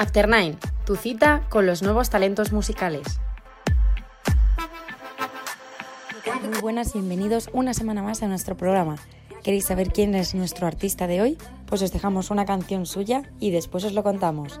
After Nine, tu cita con los nuevos talentos musicales. Muy buenas, bienvenidos una semana más a nuestro programa. ¿Queréis saber quién es nuestro artista de hoy? Pues os dejamos una canción suya y después os lo contamos.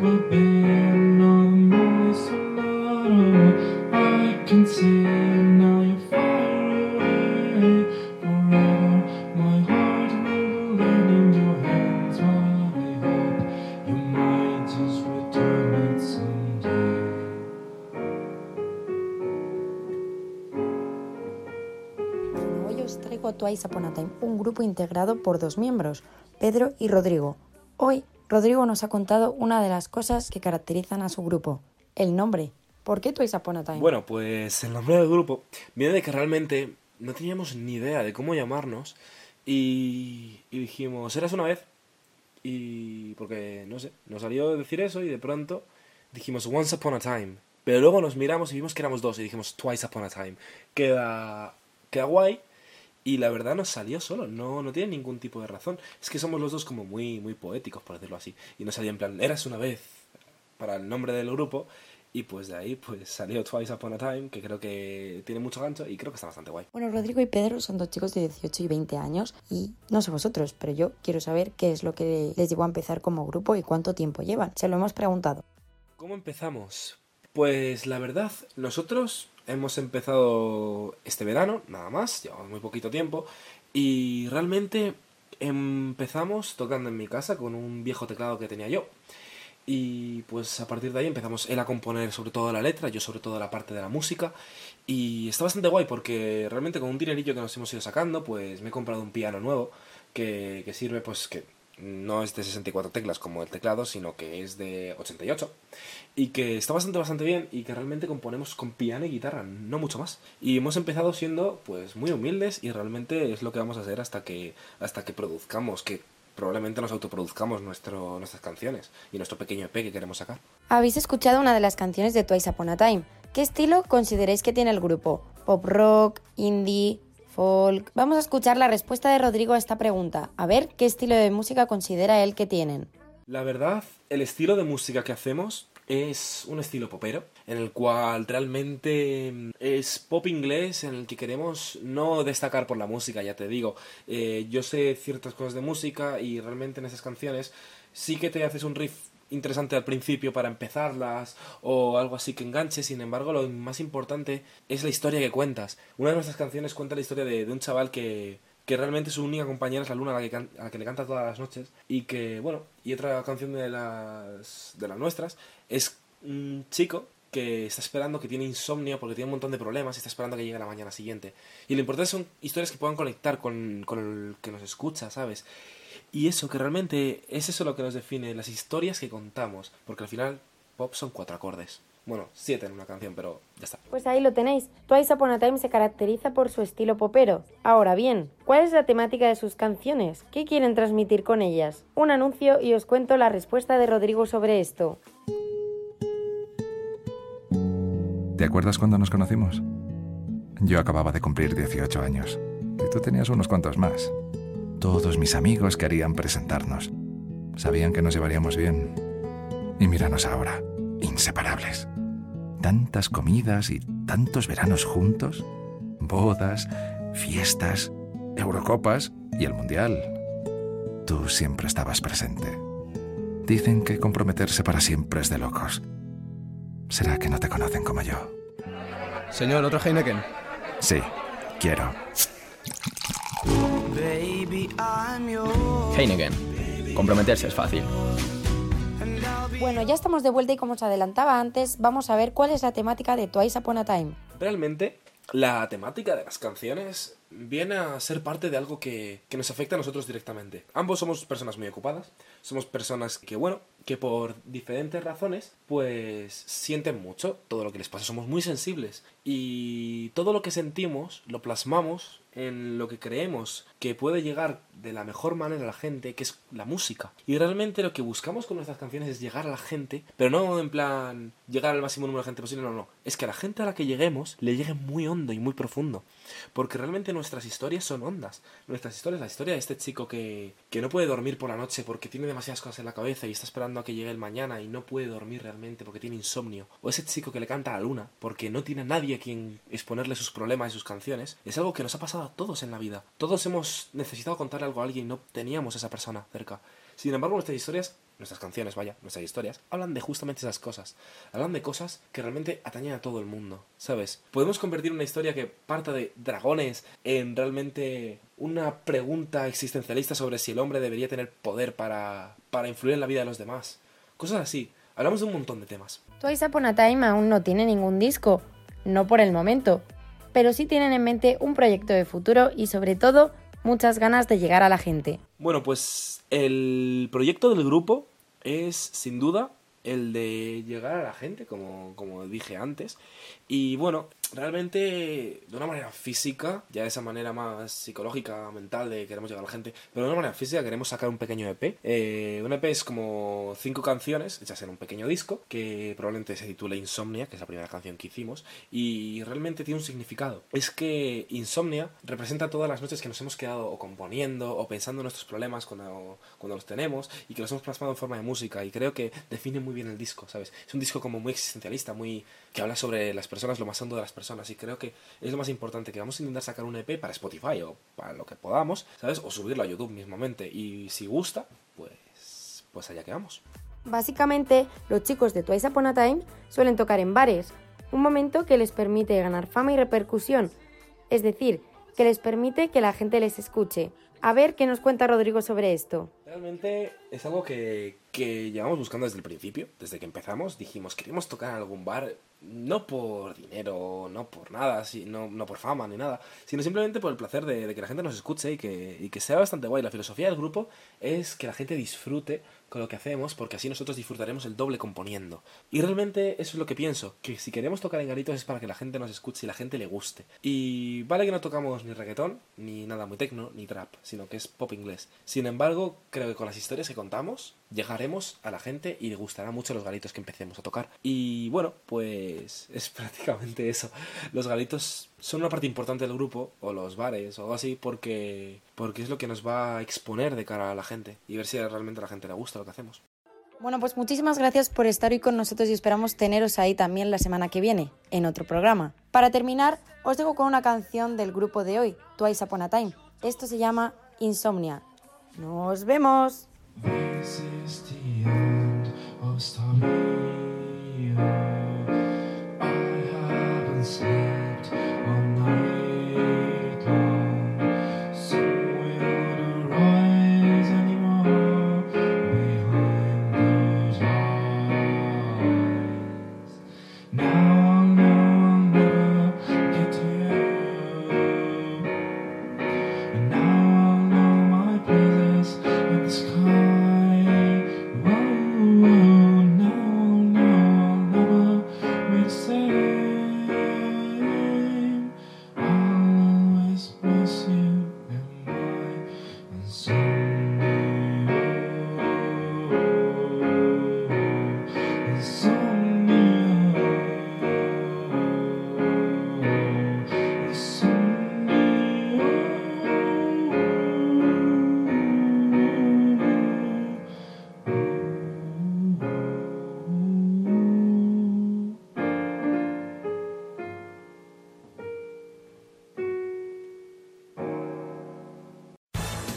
Hoy os traigo Twice Upon a Time, un grupo integrado por dos miembros, Pedro y Rodrigo. Hoy, Rodrigo nos ha contado una de las cosas que caracterizan a su grupo, el nombre. ¿Por qué Twice Upon a Time? Bueno, pues el nombre del grupo viene de que realmente no teníamos ni idea de cómo llamarnos y, y dijimos, eras una vez y porque, no sé, nos salió decir eso y de pronto dijimos Once Upon a Time. Pero luego nos miramos y vimos que éramos dos y dijimos Twice Upon a Time. Queda, queda guay y la verdad nos salió solo, no, no tiene ningún tipo de razón. Es que somos los dos como muy, muy poéticos, por decirlo así. Y nos salió en plan, eras una vez para el nombre del grupo y pues de ahí pues salió Twice Upon a Time, que creo que tiene mucho gancho y creo que está bastante guay. Bueno, Rodrigo y Pedro son dos chicos de 18 y 20 años y no sé vosotros, pero yo quiero saber qué es lo que les llevó a empezar como grupo y cuánto tiempo llevan. Se lo hemos preguntado. ¿Cómo empezamos? Pues la verdad, nosotros hemos empezado este verano, nada más, llevamos muy poquito tiempo, y realmente empezamos tocando en mi casa con un viejo teclado que tenía yo. Y pues a partir de ahí empezamos él a componer sobre todo la letra, yo sobre todo la parte de la música. Y está bastante guay porque realmente con un dinerillo que nos hemos ido sacando, pues me he comprado un piano nuevo que, que sirve pues que no es de 64 teclas como el teclado, sino que es de 88. Y que está bastante, bastante bien y que realmente componemos con piano y guitarra, no mucho más. Y hemos empezado siendo pues muy humildes y realmente es lo que vamos a hacer hasta que, hasta que produzcamos, que probablemente nos autoproduzcamos nuestro, nuestras canciones y nuestro pequeño EP que queremos sacar. Habéis escuchado una de las canciones de Twice Upon a Time. ¿Qué estilo consideráis que tiene el grupo? ¿Pop rock? ¿Indie? Vamos a escuchar la respuesta de Rodrigo a esta pregunta. A ver qué estilo de música considera él que tienen. La verdad, el estilo de música que hacemos es un estilo popero, en el cual realmente mm, es pop inglés, en el que queremos no destacar por la música, ya te digo. Eh, yo sé ciertas cosas de música y realmente en esas canciones sí que te haces un riff interesante al principio para empezarlas o algo así que enganche, sin embargo lo más importante es la historia que cuentas. Una de nuestras canciones cuenta la historia de, de un chaval que, que realmente su única compañera es la luna a la, que a la que le canta todas las noches y que, bueno, y otra canción de las, de las nuestras es un chico que está esperando, que tiene insomnio porque tiene un montón de problemas y está esperando que llegue la mañana siguiente. Y lo importante son historias que puedan conectar con, con el que nos escucha, ¿sabes? Y eso, que realmente es eso lo que nos define, las historias que contamos, porque al final pop son cuatro acordes. Bueno, siete en una canción, pero ya está. Pues ahí lo tenéis. Twice Upon a Time se caracteriza por su estilo popero. Ahora bien, ¿cuál es la temática de sus canciones? ¿Qué quieren transmitir con ellas? Un anuncio y os cuento la respuesta de Rodrigo sobre esto. ¿Te acuerdas cuando nos conocimos? Yo acababa de cumplir 18 años y tú tenías unos cuantos más. Todos mis amigos querían presentarnos. Sabían que nos llevaríamos bien. Y míranos ahora, inseparables. Tantas comidas y tantos veranos juntos. Bodas, fiestas, Eurocopas y el Mundial. Tú siempre estabas presente. Dicen que comprometerse para siempre es de locos. ¿Será que no te conocen como yo? Señor, otro Heineken. Sí, quiero. Heineken. Comprometerse es fácil. Bueno, ya estamos de vuelta y como os adelantaba antes, vamos a ver cuál es la temática de Twice Upon a Time. Realmente, la temática de las canciones viene a ser parte de algo que, que, nos afecta a nosotros directamente. Ambos somos personas muy ocupadas, somos personas que, bueno, que por diferentes razones, pues sienten mucho todo lo que les pasa, somos muy sensibles y todo lo que sentimos lo plasmamos en lo que creemos que puede llegar de la mejor manera a la gente, que es la música. Y realmente lo que buscamos con nuestras canciones es llegar a la gente, pero no en plan llegar al máximo número de gente posible, no, no. Es que a la gente a la que lleguemos le llegue muy hondo y muy profundo. Porque realmente nuestras historias son hondas. Nuestras historias, la historia de este chico que, que no puede dormir por la noche porque tiene demasiadas cosas en la cabeza y está esperando a que llegue el mañana y no puede dormir realmente porque tiene insomnio. O ese chico que le canta a la luna porque no tiene a nadie a quien exponerle sus problemas y sus canciones. Es algo que nos ha pasado a todos en la vida. Todos hemos necesitado contarle algo alguien no teníamos a esa persona cerca. Sin embargo, nuestras historias, nuestras canciones, vaya, nuestras historias, hablan de justamente esas cosas. Hablan de cosas que realmente atañen a todo el mundo, ¿sabes? Podemos convertir una historia que parta de dragones en realmente una pregunta existencialista sobre si el hombre debería tener poder para, para influir en la vida de los demás. Cosas así. Hablamos de un montón de temas. Twice Upon a Time aún no tiene ningún disco, no por el momento, pero sí tienen en mente un proyecto de futuro y sobre todo muchas ganas de llegar a la gente. Bueno, pues el proyecto del grupo es sin duda el de llegar a la gente, como, como dije antes. Y bueno, realmente de una manera física, ya de esa manera más psicológica, mental, de queremos llegar a la gente, pero de una manera física queremos sacar un pequeño EP. Eh, un EP es como cinco canciones hechas en un pequeño disco, que probablemente se titula Insomnia, que es la primera canción que hicimos, y realmente tiene un significado. Es que Insomnia representa todas las noches que nos hemos quedado o componiendo o pensando en nuestros problemas cuando, cuando los tenemos y que los hemos plasmado en forma de música, y creo que define muy bien el disco, ¿sabes? Es un disco como muy existencialista, muy que habla sobre las personas, lo más hondo de las personas. Y creo que es lo más importante, que vamos a intentar sacar un EP para Spotify o para lo que podamos, ¿sabes? O subirlo a YouTube mismamente. Y si gusta, pues, pues allá quedamos. Básicamente, los chicos de Twice Upon a Time suelen tocar en bares, un momento que les permite ganar fama y repercusión, es decir, que les permite que la gente les escuche. A ver qué nos cuenta Rodrigo sobre esto. Realmente es algo que, que llevamos buscando desde el principio, desde que empezamos. Dijimos, queremos tocar en algún bar, no por dinero, no por nada, no, no por fama ni nada, sino simplemente por el placer de, de que la gente nos escuche y que, y que sea bastante guay. La filosofía del grupo es que la gente disfrute con lo que hacemos, porque así nosotros disfrutaremos el doble componiendo. Y realmente eso es lo que pienso, que si queremos tocar en garitos es para que la gente nos escuche y la gente le guste. Y vale que no tocamos ni reggaetón, ni nada muy tecno, ni trap, sino que es pop inglés. Sin embargo, creo que con las historias que contamos, llegaremos a la gente y le gustará mucho los garitos que empecemos a tocar. Y bueno, pues es prácticamente eso. Los garitos son una parte importante del grupo, o los bares, o algo así, porque, porque es lo que nos va a exponer de cara a la gente y ver si realmente a la gente le gusta lo que hacemos. Bueno, pues muchísimas gracias por estar hoy con nosotros y esperamos teneros ahí también la semana que viene, en otro programa. Para terminar, os dejo con una canción del grupo de hoy, Twice Upon a Time. Esto se llama Insomnia. ¡Nos vemos!